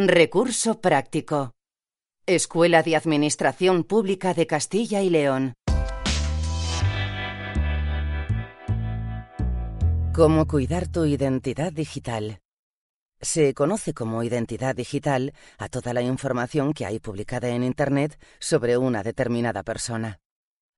Recurso práctico. Escuela de Administración Pública de Castilla y León. Cómo cuidar tu identidad digital. Se conoce como identidad digital a toda la información que hay publicada en Internet sobre una determinada persona.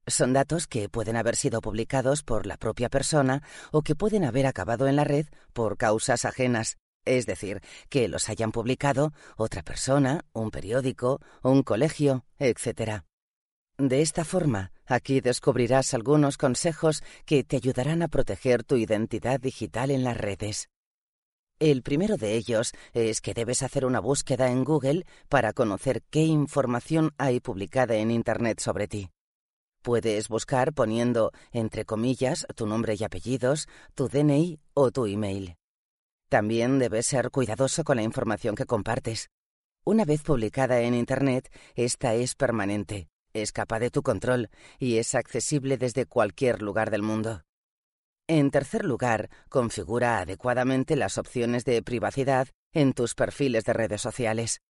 Son datos que pueden haber sido publicados por la propia persona o que pueden haber acabado en la red por causas ajenas, es decir, que los hayan publicado otra persona, un periódico, un colegio, etc. De esta forma, aquí descubrirás algunos consejos que te ayudarán a proteger tu identidad digital en las redes. El primero de ellos es que debes hacer una búsqueda en Google para conocer qué información hay publicada en Internet sobre ti. Puedes buscar poniendo, entre comillas, tu nombre y apellidos, tu DNI o tu email. También debes ser cuidadoso con la información que compartes. Una vez publicada en Internet, esta es permanente, escapa de tu control y es accesible desde cualquier lugar del mundo. En tercer lugar, configura adecuadamente las opciones de privacidad en tus perfiles de redes sociales.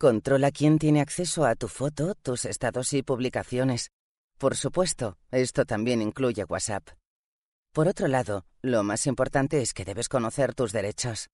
Controla quién tiene acceso a tu foto, tus estados y publicaciones. Por supuesto, esto también incluye WhatsApp. Por otro lado, lo más importante es que debes conocer tus derechos.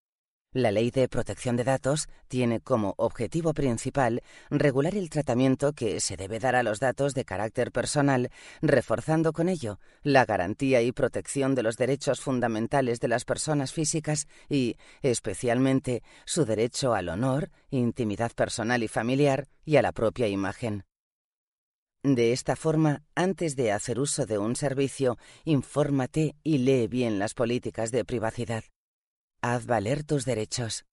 La Ley de Protección de Datos tiene como objetivo principal regular el tratamiento que se debe dar a los datos de carácter personal, reforzando con ello la garantía y protección de los derechos fundamentales de las personas físicas y, especialmente, su derecho al honor, intimidad personal y familiar y a la propia imagen. De esta forma, antes de hacer uso de un servicio, infórmate y lee bien las políticas de privacidad. Haz valer tus derechos.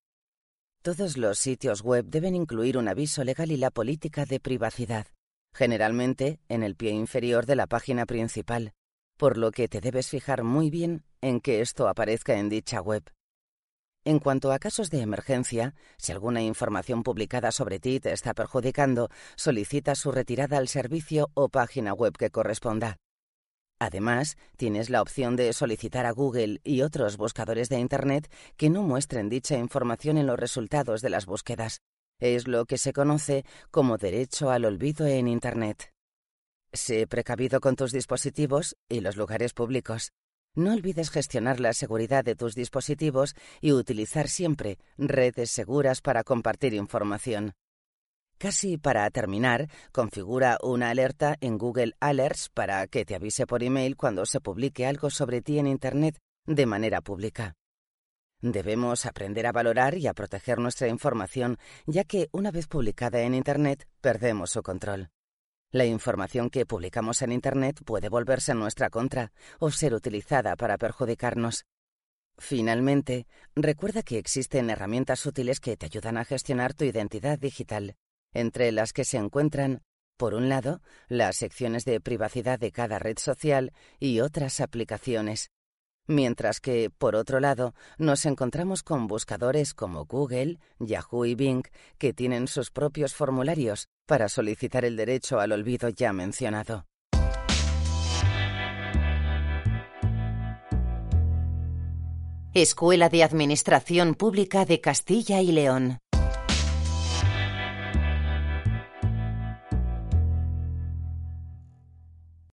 Todos los sitios web deben incluir un aviso legal y la política de privacidad, generalmente en el pie inferior de la página principal, por lo que te debes fijar muy bien en que esto aparezca en dicha web. En cuanto a casos de emergencia, si alguna información publicada sobre ti te está perjudicando, solicita su retirada al servicio o página web que corresponda. Además, tienes la opción de solicitar a Google y otros buscadores de Internet que no muestren dicha información en los resultados de las búsquedas. Es lo que se conoce como derecho al olvido en Internet. Sé precavido con tus dispositivos y los lugares públicos. No olvides gestionar la seguridad de tus dispositivos y utilizar siempre redes seguras para compartir información. Casi para terminar, configura una alerta en Google Alerts para que te avise por email cuando se publique algo sobre ti en Internet de manera pública. Debemos aprender a valorar y a proteger nuestra información, ya que una vez publicada en Internet perdemos su control. La información que publicamos en Internet puede volverse en nuestra contra o ser utilizada para perjudicarnos. Finalmente, recuerda que existen herramientas útiles que te ayudan a gestionar tu identidad digital, entre las que se encuentran, por un lado, las secciones de privacidad de cada red social y otras aplicaciones, mientras que, por otro lado, nos encontramos con buscadores como Google, Yahoo y Bing, que tienen sus propios formularios para solicitar el derecho al olvido ya mencionado. Escuela de Administración Pública de Castilla y León.